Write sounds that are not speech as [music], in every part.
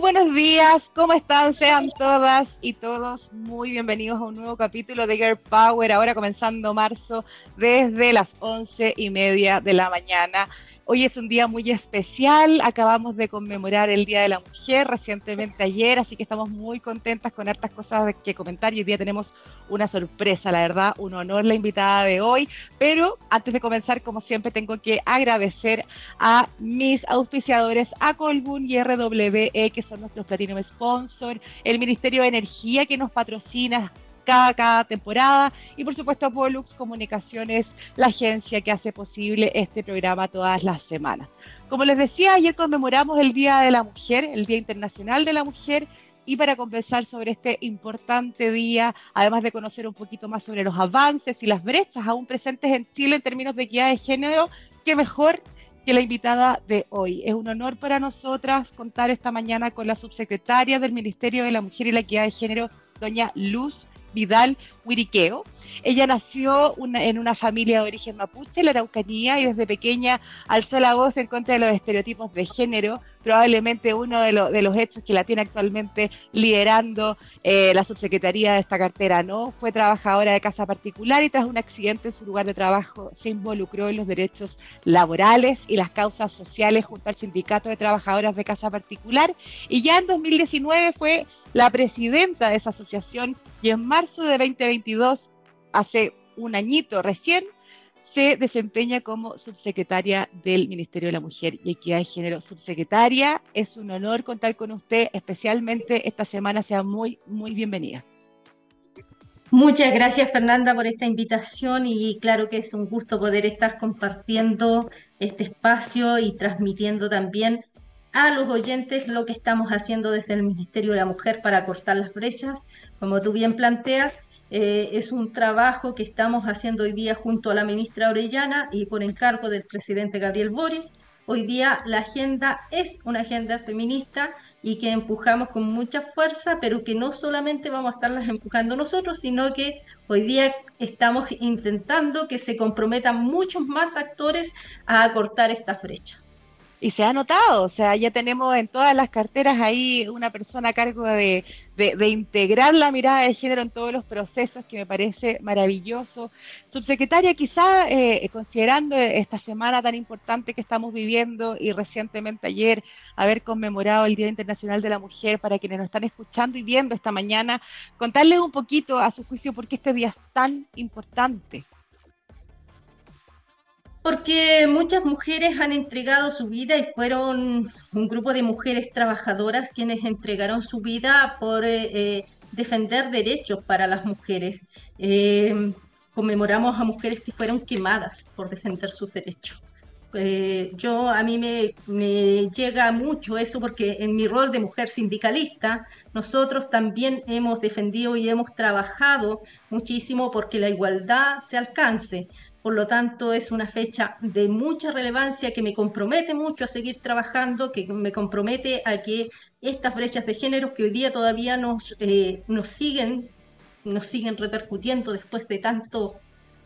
buenos días, ¿cómo están? Sean todas y todos muy bienvenidos a un nuevo capítulo de Girl Power, ahora comenzando marzo desde las once y media de la mañana. Hoy es un día muy especial, acabamos de conmemorar el Día de la Mujer recientemente ayer, así que estamos muy contentas con hartas cosas que comentar y hoy día tenemos una sorpresa, la verdad, un honor la invitada de hoy, pero antes de comenzar, como siempre, tengo que agradecer a mis auspiciadores, a Colbún y RWE, que son nuestros Platinum Sponsor, el Ministerio de Energía que nos patrocina cada, temporada y por supuesto Pollux Comunicaciones, la agencia que hace posible este programa todas las semanas. Como les decía, ayer conmemoramos el Día de la Mujer, el Día Internacional de la Mujer, y para conversar sobre este importante día, además de conocer un poquito más sobre los avances y las brechas aún presentes en Chile en términos de equidad de género, qué mejor que la invitada de hoy. Es un honor para nosotras contar esta mañana con la subsecretaria del Ministerio de la Mujer y la Equidad de Género, doña Luz Vidal Huiriqueo. Ella nació en una familia de origen mapuche, la Araucanía, y desde pequeña alzó la voz en contra de los estereotipos de género, probablemente uno de, los hechos que la tiene actualmente liderando eh, la subsecretaría de esta cartera, ¿no? Fue trabajadora de casa particular y tras un accidente en su lugar de trabajo se involucró en los derechos laborales y las causas sociales junto al sindicato de trabajadoras de casa particular y ya en 2019 fue la presidenta de esa asociación y en marzo de 2022, hace un añito recién, se desempeña como subsecretaria del Ministerio de la Mujer y Equidad de Género. Subsecretaria, es un honor contar con usted, especialmente esta semana, sea muy, muy bienvenida. Muchas gracias Fernanda por esta invitación y claro que es un gusto poder estar compartiendo este espacio y transmitiendo también a los oyentes lo que estamos haciendo desde el Ministerio de la Mujer para cortar las brechas. Como tú bien planteas, eh, es un trabajo que estamos haciendo hoy día junto a la ministra Orellana y por encargo del presidente Gabriel Boris. Hoy día la agenda es una agenda feminista y que empujamos con mucha fuerza, pero que no solamente vamos a estarlas empujando nosotros, sino que hoy día estamos intentando que se comprometan muchos más actores a acortar esta brecha y se ha notado, o sea, ya tenemos en todas las carteras ahí una persona a cargo de, integrar la mirada de género en todos los procesos, que me parece maravilloso. Subsecretaria, quizá eh, considerando esta semana tan importante que estamos viviendo y recientemente ayer haber conmemorado el Día Internacional de la Mujer, para quienes nos están escuchando y viendo esta mañana, contarles un poquito a su juicio por qué este día es tan importante. Porque muchas mujeres han entregado su vida y fueron un grupo de mujeres trabajadoras quienes entregaron su vida por eh, eh, defender derechos para las mujeres. Eh, conmemoramos a mujeres que fueron quemadas por defender sus derechos. yo a mí me, me, llega mucho eso porque en mi rol de mujer sindicalista nosotros también hemos defendido y hemos trabajado muchísimo porque la igualdad se alcance. Por lo tanto, es una fecha de mucha relevancia que me compromete mucho a seguir trabajando, que me compromete a que estas brechas de género que hoy día todavía nos, eh, nos, siguen, nos siguen repercutiendo después de tanto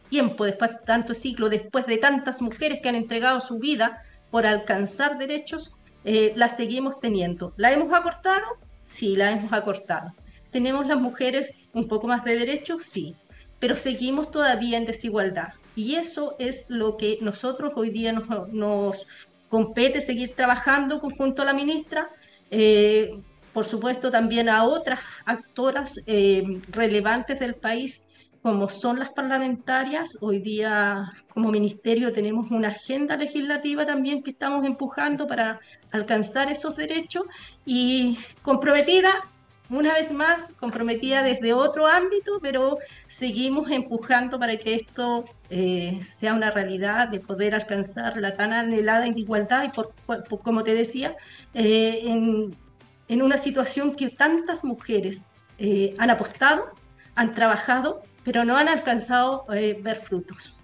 tiempo, después de tanto ciclo, después de tantas mujeres que han entregado su vida por alcanzar derechos, eh, las seguimos teniendo. ¿La hemos acortado? Sí, la hemos acortado. ¿Tenemos las mujeres un poco más de derechos? Sí, pero seguimos todavía en desigualdad. Y eso es lo que nosotros hoy día nos, compete seguir trabajando junto a la ministra. Eh, por supuesto, también a otras actoras eh, relevantes del país, como son las parlamentarias. Hoy día, como ministerio, tenemos una agenda legislativa también que estamos empujando para alcanzar esos derechos y comprometida una vez más comprometida desde otro ámbito, pero seguimos empujando para que esto eh, sea una realidad de poder alcanzar la tan anhelada igualdad y por, como te decía, eh, en, una situación que tantas mujeres eh, han apostado, han trabajado, pero no han alcanzado ver frutos.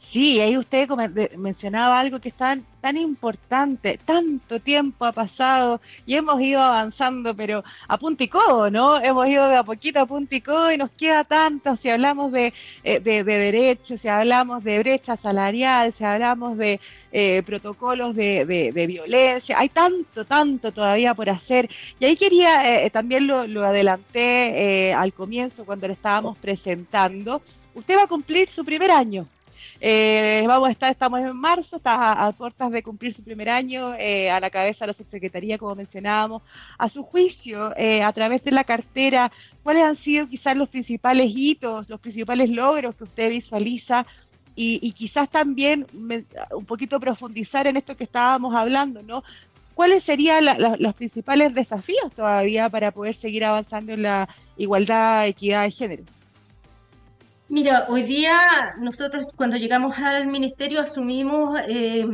Sí, ahí usted mencionaba algo que es tan, tan importante, tanto tiempo ha pasado y hemos ido avanzando, pero a punto y codo, ¿no? Hemos ido de a poquito a punto y codo y nos queda tanto, si hablamos de, eh, de, derechos, si hablamos de brecha salarial, si hablamos de eh, protocolos de, de, violencia, hay tanto, tanto todavía por hacer. Y ahí quería, eh, también lo, lo adelanté al comienzo cuando le estábamos presentando, usted va a cumplir su primer año eh, vamos a estar, estamos en marzo, está a, puertas de cumplir su primer año eh, a la cabeza de la subsecretaría, como mencionábamos. A su juicio, eh, a través de la cartera, ¿cuáles han sido quizás los principales hitos, los principales logros que usted visualiza? Y, quizás también un poquito profundizar en esto que estábamos hablando, ¿no? ¿Cuáles serían los principales desafíos todavía para poder seguir avanzando en la igualdad, equidad de género? Mira, hoy día nosotros cuando llegamos al ministerio asumimos eh,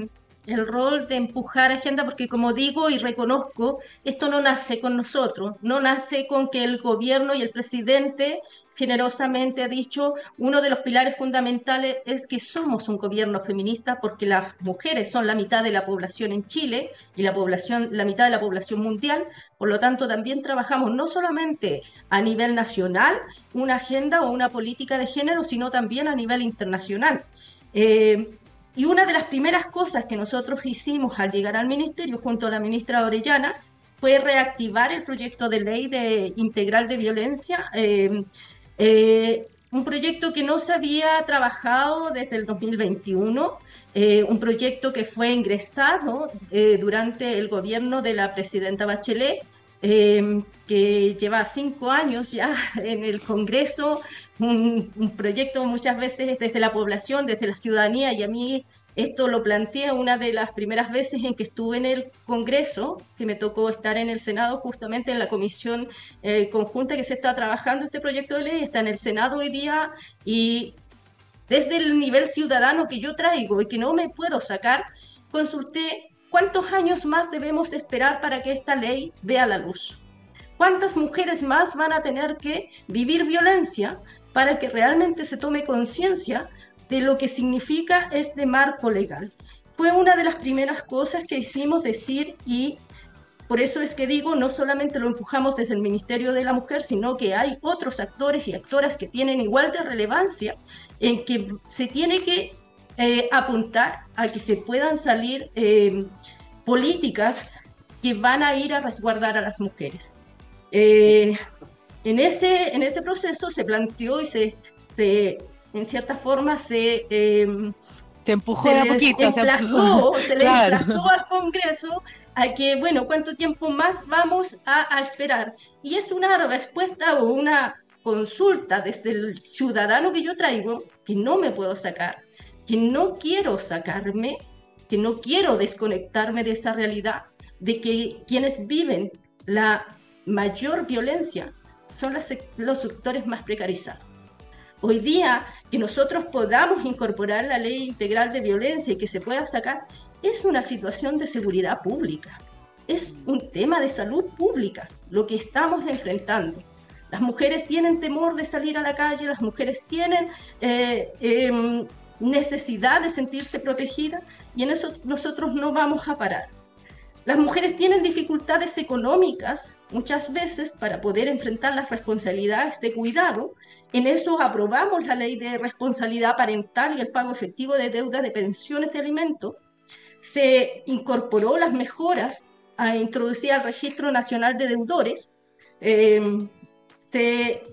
el rol de empujar agenda, porque como digo y reconozco, esto no nace con nosotros, no nace con que el gobierno y el presidente generosamente ha dicho, uno de los pilares fundamentales es que somos un gobierno feminista porque las mujeres son la mitad de la población en Chile y la población la mitad de la población mundial, por lo tanto también trabajamos no solamente a nivel nacional una agenda o una política de género, sino también a nivel internacional. Eh, y una de las primeras cosas que nosotros hicimos al llegar al ministerio junto a la ministra Orellana fue reactivar el proyecto de ley de integral de violencia, eh, eh, un proyecto que no se había trabajado desde el 2021, eh, un proyecto que fue ingresado durante el gobierno de la presidenta Bachelet Em, que lleva cinco años ya [laughs] en el Congreso, un, proyecto muchas veces desde la población, desde la ciudadanía, y a mí esto lo plantea una de las primeras veces en que estuve en el Congreso, que me tocó estar en el Senado, justamente en la comisión eh, conjunta que se está trabajando este proyecto de ley, está en el Senado hoy día y desde el nivel ciudadano que yo traigo y que no me puedo sacar, consulté ¿Cuántos años más debemos esperar para que esta ley vea la luz? ¿Cuántas mujeres más van a tener que vivir violencia para que realmente se tome conciencia de lo que significa este marco legal? Fue una de las primeras cosas que hicimos decir y por eso es que digo, no solamente lo empujamos desde el Ministerio de la Mujer, sino que hay otros actores y actoras que tienen igual de relevancia en que se tiene que eh, apuntar a que se puedan salir eh, políticas que van a ir a resguardar a las mujeres. Eh, en, ese, en ese proceso se planteó y se, se en cierta forma se... se empujó se poquito. Emplazó, se, le emplazó al Congreso a que, bueno, ¿cuánto tiempo más vamos a, a esperar? Y es una respuesta o una consulta desde el ciudadano que yo traigo, que no me puedo sacar, que no quiero sacarme, que no quiero desconectarme de esa realidad, de que quienes viven la mayor violencia son los sectores más precarizados. Hoy día, que nosotros podamos incorporar la ley integral de violencia y que se pueda sacar, es una situación de seguridad pública, es un tema de salud pública, lo que estamos enfrentando. Las mujeres tienen temor de salir a la calle, las mujeres tienen eh, em, necesidad de sentirse protegida y en eso nosotros no vamos a parar. Las mujeres tienen dificultades económicas muchas veces para poder enfrentar las responsabilidades de cuidado. En eso aprobamos la ley de responsabilidad parental y el pago efectivo de deuda de pensiones de alimentos. Se incorporó las mejoras a introducir al Registro Nacional de Deudores. Eh, se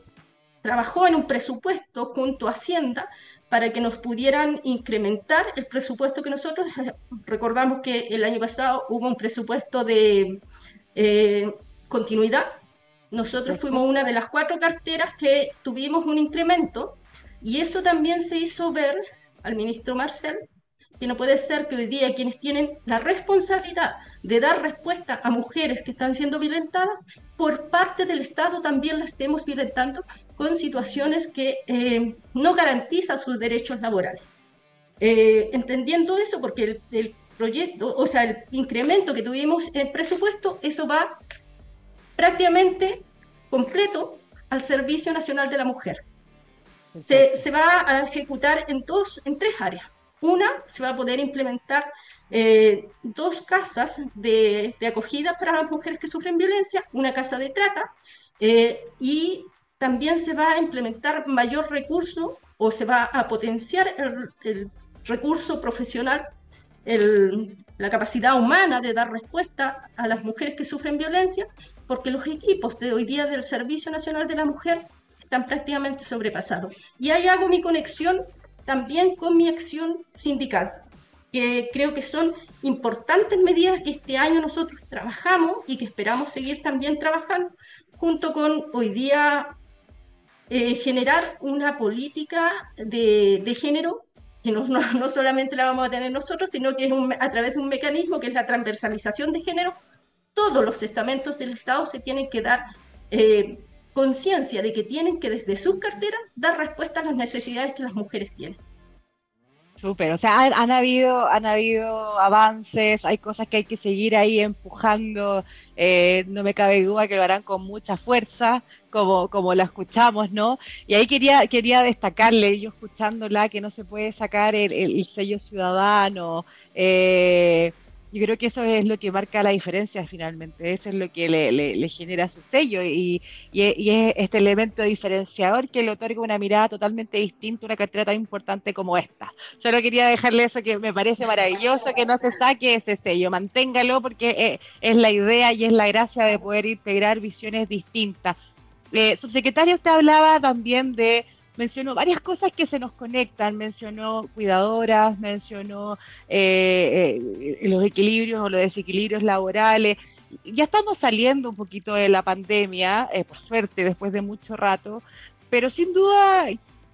trabajó en un presupuesto junto a Hacienda para que nos pudieran incrementar el presupuesto que nosotros, [laughs] recordamos que el año pasado hubo un presupuesto de eh, continuidad, nosotros fuimos una de las cuatro carteras que tuvimos un incremento y eso también se hizo ver al ministro Marcel que no puede ser que hoy día quienes tienen la responsabilidad de dar respuesta a mujeres que están siendo violentadas, por parte del Estado también la estemos violentando con situaciones que eh, no garantizan sus derechos laborales. Eh, entendiendo eso, porque el, el, proyecto, o sea, el incremento que tuvimos en presupuesto, eso va prácticamente completo al Servicio Nacional de la Mujer. Se, se, va a ejecutar en, dos, en tres áreas. Una, se va a poder implementar eh, dos casas de, de, acogida para las mujeres que sufren violencia, una casa de trata, eh, y también se va a implementar mayor recurso o se va a potenciar el, recurso profesional, la capacidad humana de dar respuesta a las mujeres que sufren violencia, porque los equipos de hoy día del Servicio Nacional de la Mujer están prácticamente sobrepasados. Y ahí hago mi conexión también con mi acción sindical que creo que son importantes medidas que este año nosotros trabajamos y que esperamos seguir también trabajando, junto con hoy día eh, generar una política de, género que no, no, no, solamente la vamos a tener nosotros, sino que es un, a través de un mecanismo que es la transversalización de género, todos los estamentos del Estado se tienen que dar eh, conciencia de que tienen que desde sus carteras dar respuesta a las necesidades que las mujeres tienen. Súper, o sea, han, habido, han habido avances, hay cosas que hay que seguir ahí empujando, eh, no me cabe duda que lo harán con mucha fuerza, como, como la escuchamos, ¿no? Y ahí quería, quería destacarle, yo escuchándola, que no se puede sacar el, el, el sello ciudadano, eh, yo creo que eso es lo que marca la diferencia finalmente, eso es lo que le, genera su sello y, es este elemento diferenciador que le otorga una mirada totalmente distinta a una cartera tan importante como esta. Solo quería dejarle eso que me parece maravilloso, que no se saque ese sello, manténgalo porque es, es la idea y es la gracia de poder integrar visiones distintas. Eh, subsecretario, usted hablaba también de mencionó varias cosas que se nos conectan, mencionó cuidadoras, mencionó eh, eh, los equilibrios o los desequilibrios laborales. Ya estamos saliendo un poquito de la pandemia, eh, por suerte, después de mucho rato, pero sin duda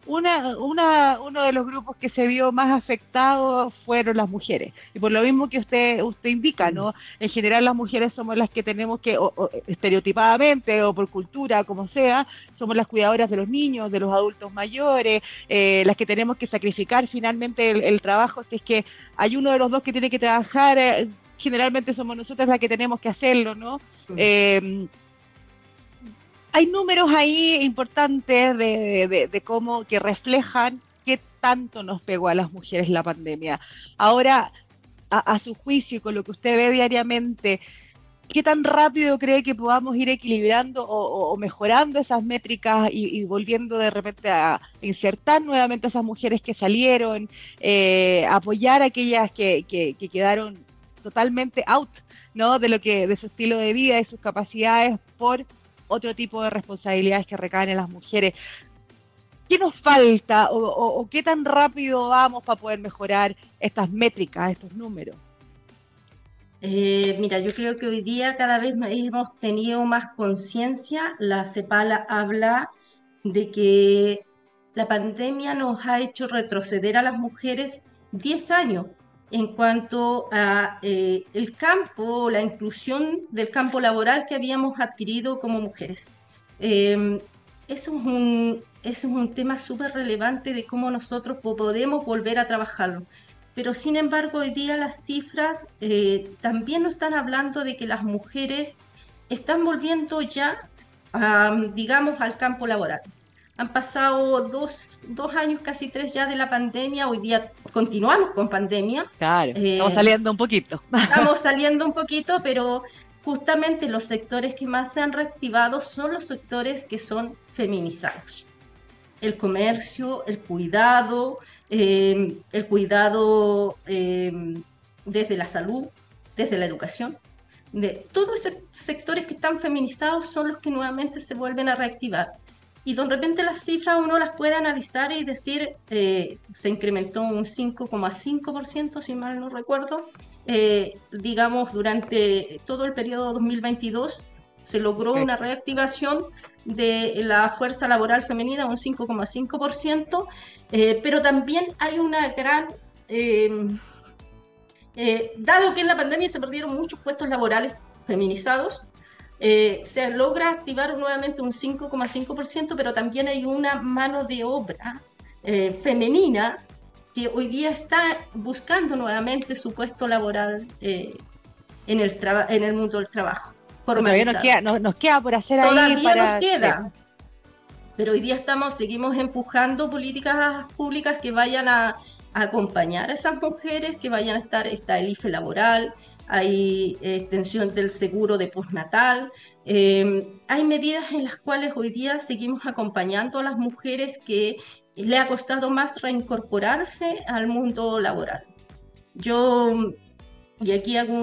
una, una, uno de los grupos que se vio más afectado fueron las mujeres. Y por lo mismo que usted, usted indica, ¿no? En general las mujeres somos las que tenemos que, o, o, estereotipadamente o por cultura, como sea, somos las cuidadoras de los niños, de los adultos mayores, eh, las que tenemos que sacrificar finalmente el, el, trabajo si es que hay uno de los dos que tiene que trabajar. Eh, generalmente somos nosotras las que tenemos que hacerlo, ¿no? Sí. Eh, hay números ahí importantes de, cómo que reflejan qué tanto nos pegó a las mujeres la pandemia. Ahora, a, su juicio y con lo que usted ve diariamente, ¿qué tan rápido cree que podamos ir equilibrando o, o mejorando esas métricas y, y, volviendo de repente a insertar nuevamente a esas mujeres que salieron, eh, apoyar a aquellas que, que, que quedaron totalmente out ¿no? de lo que de su estilo de vida y sus capacidades por otro tipo de responsabilidades que recaen en las mujeres. ¿Qué nos falta o, qué tan rápido vamos para poder mejorar estas métricas, estos números? Eh, mira, yo creo que hoy día cada vez hemos tenido más conciencia. La CEPAL habla de que la pandemia nos ha hecho retroceder a las mujeres 10 años en cuanto a eh, el campo, la inclusión del campo laboral que habíamos adquirido como mujeres. Eh, eso, es un, eso es un tema súper relevante de cómo nosotros podemos volver a trabajarlo. Pero sin embargo, hoy día las cifras eh, también nos están hablando de que las mujeres están volviendo ya, digamos, al campo laboral. Han pasado dos, dos, años, casi tres ya de la pandemia. Hoy día continuamos con pandemia. Claro, eh, estamos saliendo un poquito. Estamos [laughs] saliendo un poquito, pero justamente los sectores que más se han reactivado son los sectores que son feminizados. El comercio, el cuidado, eh, el cuidado eh, desde la salud, desde la educación. De todos esos sectores que están feminizados son los que nuevamente se vuelven a reactivar y de repente las cifras uno las puede analizar y decir, eh, se incrementó un 5,5%, si mal no recuerdo, eh, digamos, durante todo el periodo 2022 se logró una reactivación de la fuerza laboral femenina, un 5,5%, eh, pero también hay una gran... Eh, eh, dado que en la pandemia se perdieron muchos puestos laborales feminizados, eh, se logra activar nuevamente un 5,5%, pero también hay una mano de obra eh, femenina que hoy día está buscando nuevamente su puesto laboral eh, en, el en el mundo del trabajo. Todavía nos queda, nos, nos queda, por hacer ahí. Todavía nos queda. Sí. Pero hoy día estamos, seguimos empujando políticas públicas que vayan a, acompañar a esas mujeres que vayan a estar, está el IFE laboral, hay extensión del seguro de postnatal, eh, hay medidas en las cuales hoy día seguimos acompañando a las mujeres que le ha costado más reincorporarse al mundo laboral. Yo, y aquí hago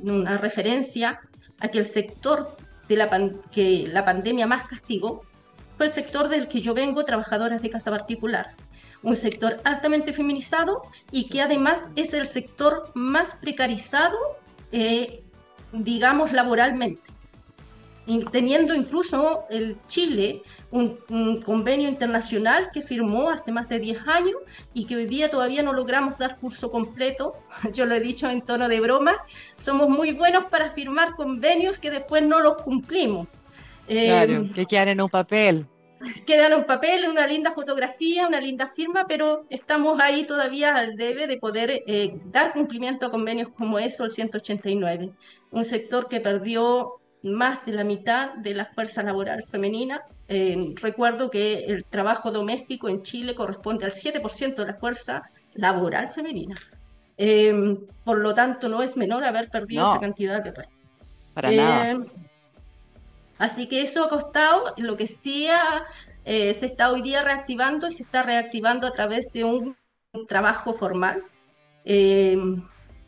una referencia a que el sector de la, que la pandemia más castigó fue el sector del que yo vengo, trabajadoras de casa particular. Un sector altamente feminizado y que además es el sector más precarizado, eh, digamos, laboralmente teniendo incluso el Chile un, convenio internacional que firmó hace más de 10 años y que hoy día todavía no logramos dar curso completo. [laughs] Yo lo he dicho en tono de bromas, somos muy buenos para firmar convenios que después no los cumplimos. Claro, em, que un papel. Quedan en un papel, una linda fotografía, una linda firma, pero estamos ahí todavía al debe de poder eh, dar cumplimiento a convenios como eso, el 189. Un sector que perdió más de la mitad de la fuerza laboral femenina. Eh, recuerdo que el trabajo doméstico en Chile corresponde al 7% de la fuerza laboral femenina. Eh, por lo tanto, no es menor haber perdido esa cantidad de puestos. Para nada. Eh, así que eso ha costado, lo que sí se está hoy día reactivando y se está reactivando a través de un trabajo formal.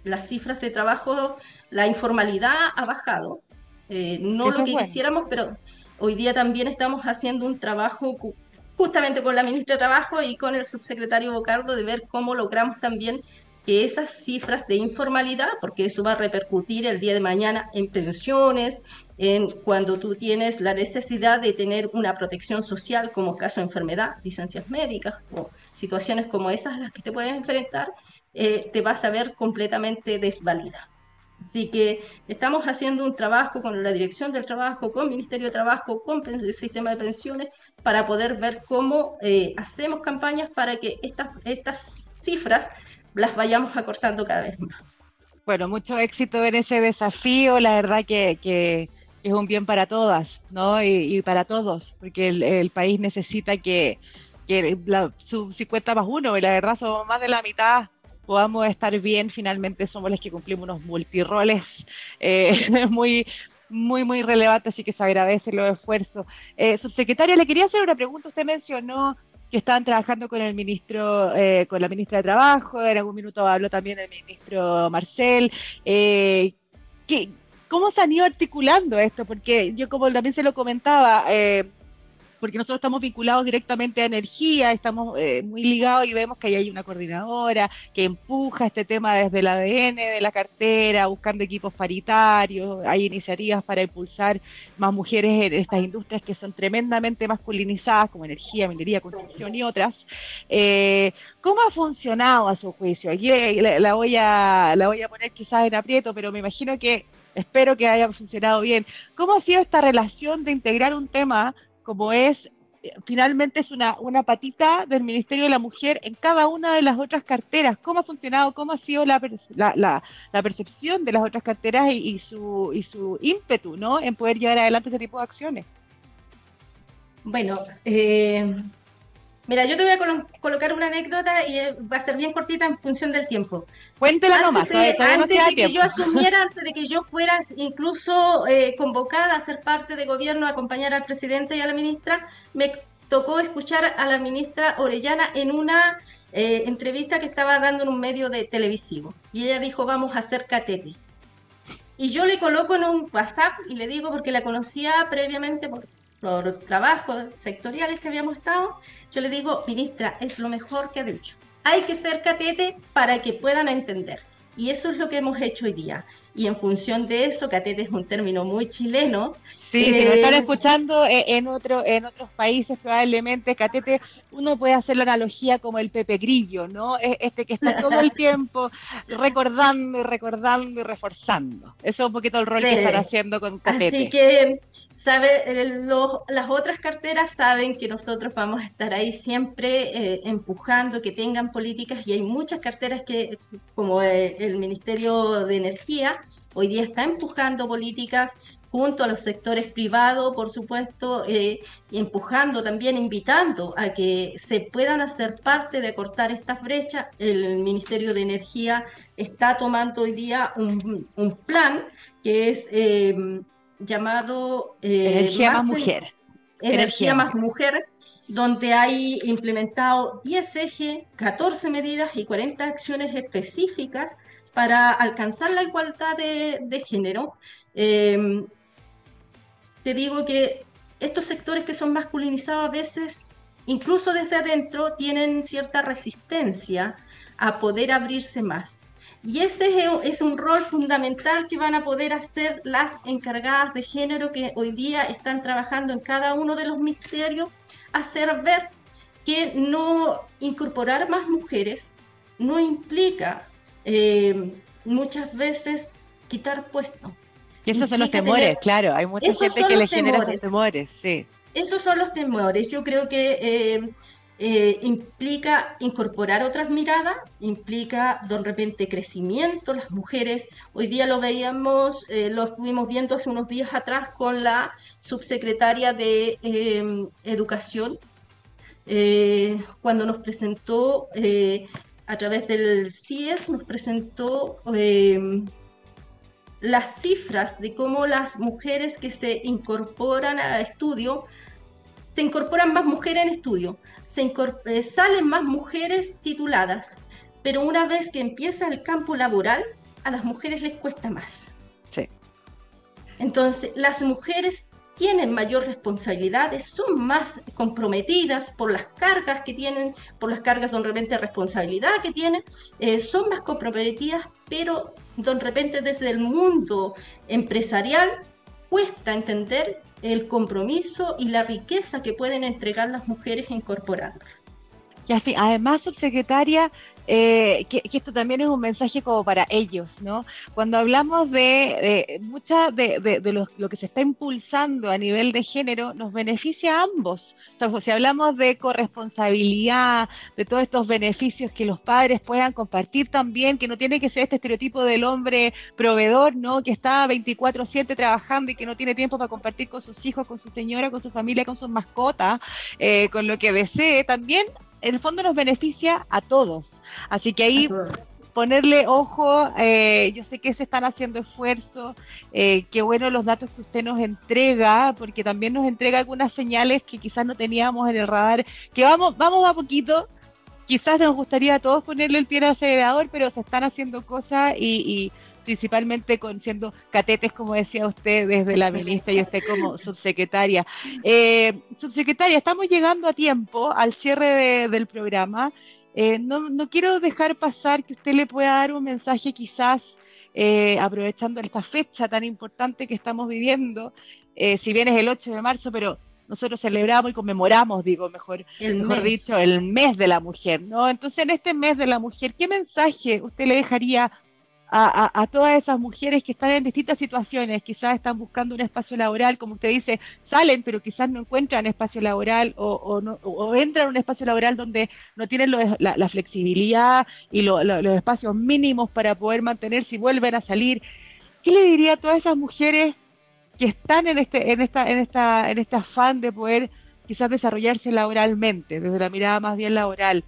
las cifras de trabajo, la informalidad ha bajado, eh, no lo que quisiéramos, pero hoy día también estamos haciendo un trabajo justamente con la ministra de Trabajo y con el subsecretario Bocardo de ver cómo logramos también que esas cifras de informalidad, porque eso va a repercutir el día de mañana en pensiones, en cuando tú tienes la necesidad de tener una protección social como caso de enfermedad, licencias médicas o situaciones como esas las que te puedes enfrentar, eh, te vas a ver completamente desvalida. Así que estamos haciendo un trabajo con la Dirección del Trabajo, con el Ministerio de Trabajo, con el sistema de pensiones, para poder ver cómo eh, hacemos campañas para que estas cifras las vayamos acortando cada vez más. Bueno, mucho éxito en ese desafío, la verdad que, es un bien para todas, ¿no? Y, para todos, porque el, país necesita que, que la, su 50 más uno, y la verdad somos más de la mitad podamos estar bien, finalmente somos los que cumplimos unos multiroles eh, [laughs] muy, muy, muy relevantes, así que se agradece los esfuerzos. Eh, subsecretaria, le quería hacer una pregunta. Usted mencionó que estaban trabajando con el ministro, eh, con la ministra de Trabajo, en algún minuto habló también del ministro Marcel. Eh, ¿Cómo se han ido articulando esto? Porque yo, como también se lo comentaba, porque nosotros estamos vinculados directamente a energía, estamos eh, muy ligados y vemos que ahí hay una coordinadora que empuja este tema desde el ADN de la cartera, buscando equipos paritarios, hay iniciativas para impulsar más mujeres en estas industrias que son tremendamente masculinizadas, como energía, minería, construcción y otras. Eh, ¿Cómo ha funcionado a su juicio? Aquí la, voy a, la voy a poner quizás en aprieto, pero me imagino que espero que haya funcionado bien. ¿Cómo ha sido esta relación de integrar un tema como es, eh, finalmente es una, una patita del Ministerio de la Mujer en cada una de las otras carteras. ¿Cómo ha funcionado? ¿Cómo ha sido la, la, percepción de las otras carteras y, su, y su ímpetu ¿no? en poder llevar adelante este tipo de acciones? Bueno, eh, Mira, yo te voy a colocar una anécdota y eh, va a ser bien cortita en función del tiempo. Cuéntela nomás. antes de que yo asumiera, [laughs] antes de que yo fuera incluso eh, convocada a ser parte de gobierno, a acompañar al presidente y a la ministra, me tocó escuchar a la ministra Orellana en una eh, entrevista que estaba dando en un medio de televisivo. Y ella dijo, vamos a hacer catete. Y yo le coloco en un WhatsApp y le digo, porque la conocía previamente por los trabajos sectoriales que habíamos estado, yo le digo, ministra, es lo mejor que ha dicho. Hay que ser catete para que puedan entender. Y eso es lo que hemos hecho hoy día. Y en función de eso, catete es un término muy chileno. Sí, si lo están eh, escuchando eh, en, otro, en otros países, probablemente catete, uno puede hacer la analogía como el Pepe Grillo, ¿no? Este que está todo el [laughs] tiempo recordando y recordando y reforzando. Eso es un poquito el rol que están haciendo con catete. Así que sabe, las otras carteras saben que nosotros vamos a estar ahí siempre eh, empujando que tengan políticas y hay muchas carteras que, como eh, el Ministerio de Energía, hoy día está empujando políticas junto a los sectores privados, por supuesto, eh, empujando también, invitando a que se puedan hacer parte de cortar estas brechas. El Ministerio de Energía está tomando hoy día un plan que es llamado eh, Energía más, Mujer. Energía, más Mujer, donde hay implementado 10 ejes, 14 medidas y 40 acciones específicas para alcanzar la igualdad de, género. Em, te digo que estos sectores que son masculinizados a veces, incluso desde adentro, tienen cierta resistencia a poder abrirse más. Y ese es un rol fundamental que van a poder hacer las encargadas de género que hoy día están trabajando en cada uno de los ministerios, hacer ver que no incorporar más mujeres no implica eh, muchas veces quitar puestos. Y esos son los temores, claro. Hay mucha gente que le genera esos temores, sí. Esos son los temores. Yo creo que eh, eh, implica incorporar otras miradas, implica de repente crecimiento, las mujeres, hoy día lo veíamos, eh, lo estuvimos viendo hace unos días atrás con la subsecretaria de em, Educación, eh, cuando nos presentó a través del CIES, nos presentó em, las cifras de cómo las mujeres que se incorporan al estudio, se incorporan más mujeres en estudio se eh, salen más mujeres tituladas, pero una vez que empieza el campo laboral, a las mujeres les cuesta más. Sí. Entonces, las mujeres tienen mayor responsabilidades, son más comprometidas por las cargas que tienen, por las cargas de repente responsabilidad que tienen, eh, son más comprometidas, pero de repente desde el mundo empresarial cuesta entender el compromiso y la riqueza que pueden entregar las mujeres incorporando. Y además, subsecretaria, eh, que, esto también es un mensaje como para ellos, ¿no? Cuando hablamos de, mucha de, lo, que se está impulsando a nivel de género, nos beneficia a ambos. O sea, si hablamos de corresponsabilidad, de todos estos beneficios que los padres puedan compartir también, que no tiene que ser este estereotipo del hombre proveedor, ¿no? Que está 24/7 trabajando y que no tiene tiempo para compartir con sus hijos, con su señora, con su familia, con sus mascotas, eh, con lo que desee, también en el fondo nos beneficia a todos. Así que ahí ponerle ojo, eh, yo sé que se están haciendo esfuerzos, eh, qué bueno los datos que usted nos entrega, porque también nos entrega algunas señales que quizás no teníamos en el radar, que vamos, vamos a poquito, quizás nos gustaría a todos ponerle el pie al acelerador, pero se están haciendo cosas y principalmente con siendo catetes, como decía usted, desde la ministra y usted como [laughs] subsecretaria. Eh, subsecretaria, estamos llegando a tiempo al cierre del programa. Eh, no, no, quiero dejar pasar que usted le pueda dar un mensaje quizás eh, aprovechando esta fecha tan importante que estamos viviendo, si bien es el 8 de marzo, pero nosotros celebramos y conmemoramos, digo, mejor, mejor dicho, el mes de la mujer, ¿no? Entonces, en este mes de la mujer, ¿qué mensaje usted le dejaría a, todas esas mujeres que están en distintas situaciones, quizás están buscando un espacio laboral, como usted dice, salen, pero quizás no encuentran espacio laboral o, entran a un espacio laboral donde no tienen la, flexibilidad y los espacios mínimos para poder mantenerse y vuelven a salir. ¿Qué le diría a todas esas mujeres que están en este, en esta, en esta, en este afán de poder quizás desarrollarse laboralmente, desde la mirada más bien laboral?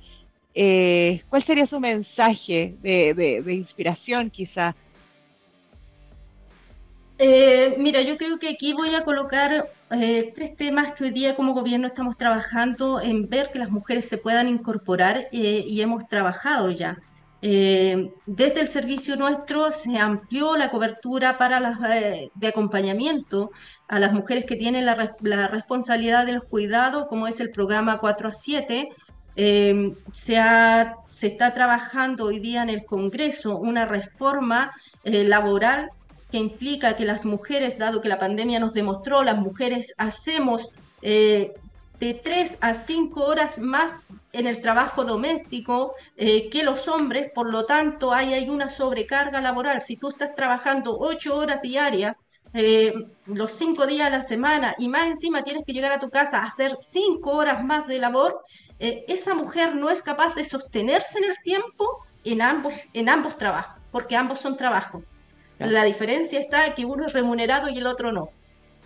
Eh, ¿cuál sería su mensaje de, inspiración quizá? Eh, mira, yo creo que aquí voy a colocar eh, tres temas que hoy día como gobierno estamos trabajando en ver que las mujeres se puedan incorporar y hemos trabajado ya. desde el servicio nuestro se amplió la cobertura para de acompañamiento a las mujeres que tienen la, la responsabilidad de los cuidados, como es el programa 4 a 7, eh, se, está trabajando hoy día en el Congreso una reforma eh, laboral que implica que las mujeres, dado que la pandemia nos demostró, las mujeres hacemos eh, de tres a cinco horas más en el trabajo doméstico que los hombres, por lo tanto hay, hay una sobrecarga laboral. Si tú estás trabajando ocho horas diarias, eh, los cinco días a la semana y más encima tienes que llegar a tu casa a hacer cinco horas más de labor, eh, esa mujer no es capaz de sostenerse en el tiempo en ambos, en ambos trabajos, porque ambos son trabajos. La diferencia está en que uno es remunerado y el otro no.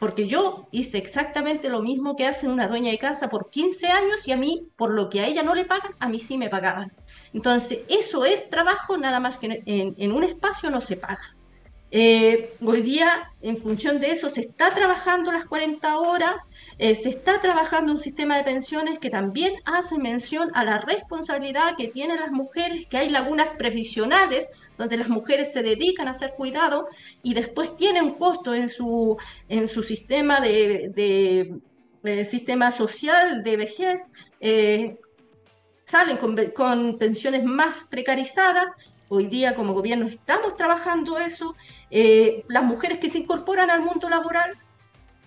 Porque yo hice exactamente lo mismo que hace una dueña de casa por 15 años y a mí, por lo que a ella no le pagan, a mí sí me pagaban. Entonces, eso es trabajo, nada más que en, en un espacio no se paga. Eh, hoy día, en función de eso, se está trabajando las 40 horas, eh, se está trabajando un sistema de pensiones que también hace mención a la responsabilidad que tienen las mujeres, que hay lagunas previsionales donde las mujeres se dedican a hacer cuidado y después tienen un costo en su, en su sistema de, sistema social de vejez. Eh, salen con, con, pensiones más precarizadas Hoy día como gobierno estamos trabajando eso. Eh, las mujeres que se incorporan al mundo laboral,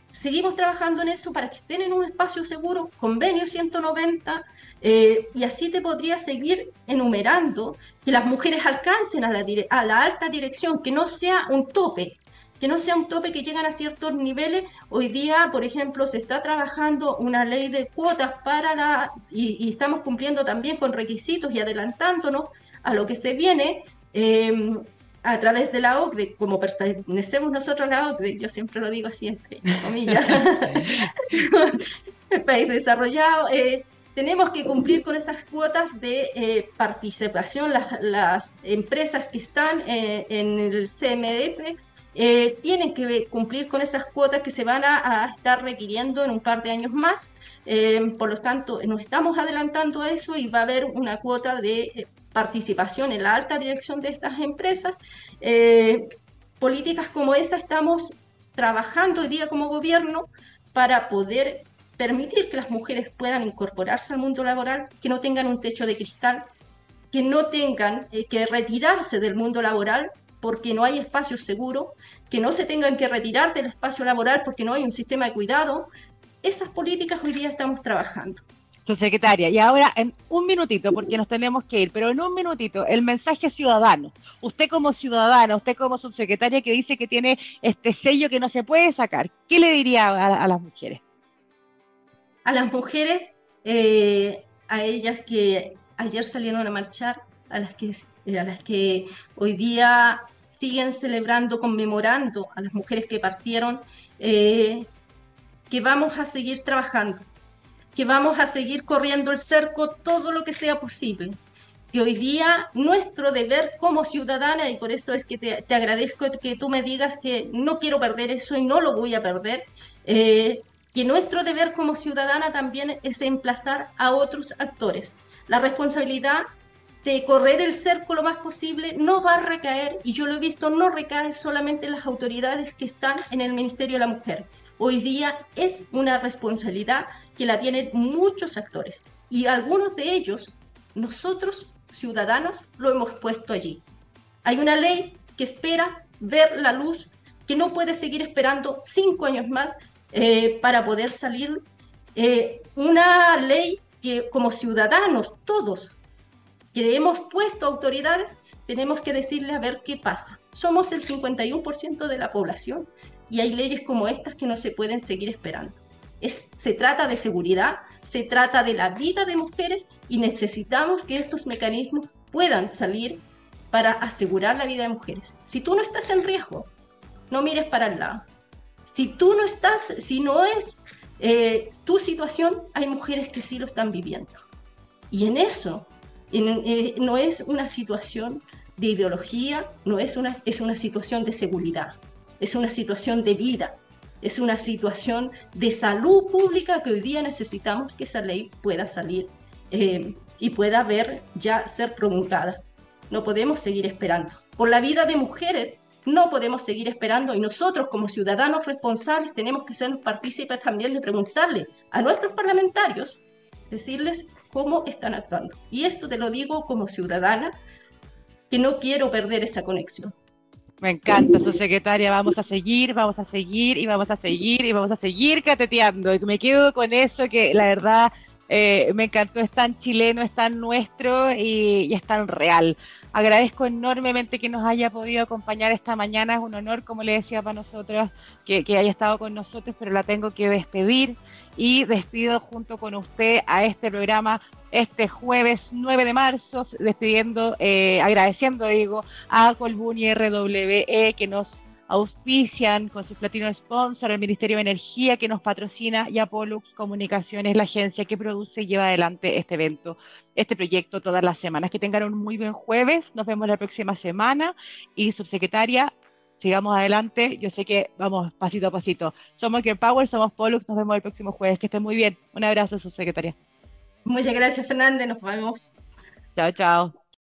seguimos trabajando en eso para que estén en un espacio seguro, convenio 190, eh, y así te podría seguir enumerando que las mujeres alcancen a la, alta dirección, que no sea un tope, que no sea un tope que llegan a ciertos niveles. Hoy día, por ejemplo, se está trabajando una ley de cuotas para la, y estamos cumpliendo también con requisitos y adelantándonos a lo que se viene em, a través de la OCDE, como pertenecemos nosotros a la OCDE, yo siempre lo digo así entre comillas, [laughs] el país desarrollado, eh, tenemos que cumplir con esas cuotas de eh, participación. Las, empresas que están en, el CMDP eh, tienen que cumplir con esas cuotas que se van a, a estar requiriendo en un par de años más. por lo tanto, nos estamos adelantando a eso y va a haber una cuota de participación en la alta dirección de estas empresas. Eh, políticas como esa estamos trabajando hoy día como gobierno para poder permitir que las mujeres puedan incorporarse al mundo laboral, que no tengan un techo de cristal, que no tengan eh, que retirarse del mundo laboral porque no hay espacio seguro, que no se tengan que retirar del espacio laboral porque no hay un sistema de cuidado. Esas políticas hoy día estamos trabajando secretaria, Y ahora, en un minutito, porque nos tenemos que ir, pero en un minutito, el mensaje ciudadano. Usted como ciudadana, usted como subsecretaria que dice que tiene este sello que no se puede sacar, ¿qué le diría a, las mujeres? A las mujeres, eh, a ellas que ayer salieron a marchar, a las que, a las que hoy día siguen celebrando, conmemorando a las mujeres que partieron, eh, que vamos a seguir trabajando, que vamos a seguir corriendo el cerco todo lo que sea posible. Y hoy día nuestro deber como ciudadana, y por eso es que te, agradezco que tú me digas que no quiero perder eso y no lo voy a perder, eh, que nuestro deber como ciudadana también es emplazar a otros actores. La responsabilidad de correr el cerco lo más posible no va a recaer, y yo lo he visto, no recae solamente en las autoridades que están en el Ministerio de la Mujer hoy día es una responsabilidad que la tienen muchos actores y algunos de ellos, nosotros ciudadanos, lo hemos puesto allí. Hay una ley que espera ver la luz, que no puede seguir esperando cinco años más eh, para poder salir. Eh, una ley que como ciudadanos, todos, que hemos puesto autoridades, tenemos que decirle a ver qué pasa. Somos el 51% de la población y hay leyes como estas que no se pueden seguir esperando. Es, se trata de seguridad, se trata de la vida de mujeres y necesitamos que estos mecanismos puedan salir para asegurar la vida de mujeres. Si tú no estás en riesgo, no mires para el lado. Si tú no estás, si no es eh, tu situación, hay mujeres que sí lo están viviendo. Y en eso eh, no es una situación de ideología, no es una, es una situación de seguridad es una situación de vida, es una situación de salud pública que hoy día necesitamos que esa ley pueda salir eh, y pueda ver ya ser promulgada. No podemos seguir esperando. Por la vida de mujeres no podemos seguir esperando y nosotros como ciudadanos responsables tenemos que ser partícipes también de preguntarle a nuestros parlamentarios, decirles cómo están actuando. Y esto te lo digo como ciudadana, que no quiero perder esa conexión. Me encanta, su secretaria. Vamos a seguir, vamos a seguir y vamos a seguir y vamos a seguir cateteando. Y me quedo con eso que la verdad Eh, me encantó, es tan chileno, es tan nuestro y, es tan real. Agradezco enormemente que nos haya podido acompañar esta mañana. Es un honor, como le decía para nosotros, que, que haya estado con nosotros, pero la tengo que despedir y despido junto con usted a este programa este jueves 9 de marzo, despidiendo, eh, agradeciendo, digo, a Colbuni RWE que nos auspician con su platino sponsor, el Ministerio de Energía que nos patrocina y a Pollux Comunicaciones, la agencia que produce y lleva adelante este evento, este proyecto todas las semanas. Que tengan un muy buen jueves, nos vemos la próxima semana y subsecretaria, sigamos adelante. Yo sé que vamos pasito a pasito. Somos Care Power, somos Pollux, nos vemos el próximo jueves. Que estén muy bien. Un abrazo, subsecretaria. Muchas gracias, Fernández. Nos vemos. Chao, chao.